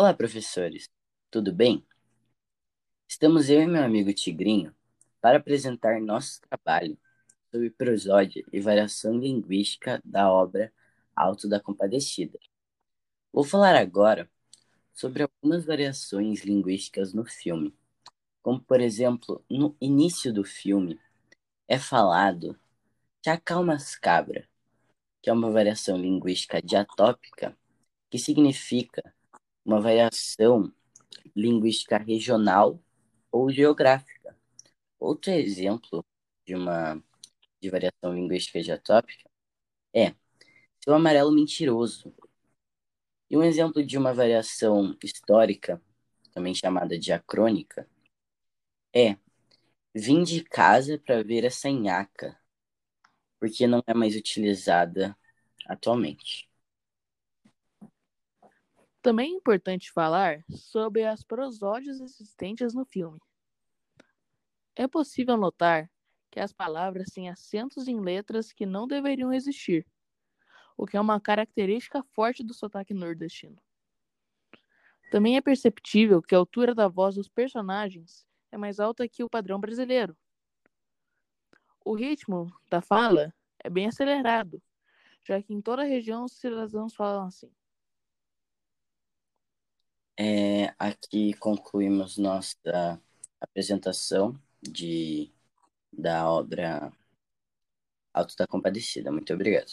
Olá, professores. Tudo bem? Estamos eu e meu amigo Tigrinho para apresentar nosso trabalho sobre prosódia e variação linguística da obra Alto da Compadecida. Vou falar agora sobre algumas variações linguísticas no filme, como por exemplo, no início do filme é falado chacalmas cabra, que é uma variação linguística diatópica que significa uma variação linguística regional ou geográfica. Outro exemplo de uma de variação linguística diatópica é seu amarelo mentiroso. E um exemplo de uma variação histórica, também chamada diacrônica, é vim de casa para ver essa nhaca, porque não é mais utilizada atualmente. Também é importante falar sobre as prosódias existentes no filme. É possível notar que as palavras têm acentos em letras que não deveriam existir, o que é uma característica forte do sotaque nordestino. Também é perceptível que a altura da voz dos personagens é mais alta que o padrão brasileiro. O ritmo da fala é bem acelerado, já que em toda a região os cidadãos falam assim. Aqui concluímos nossa apresentação de, da obra Alto da Compadecida. Muito obrigado.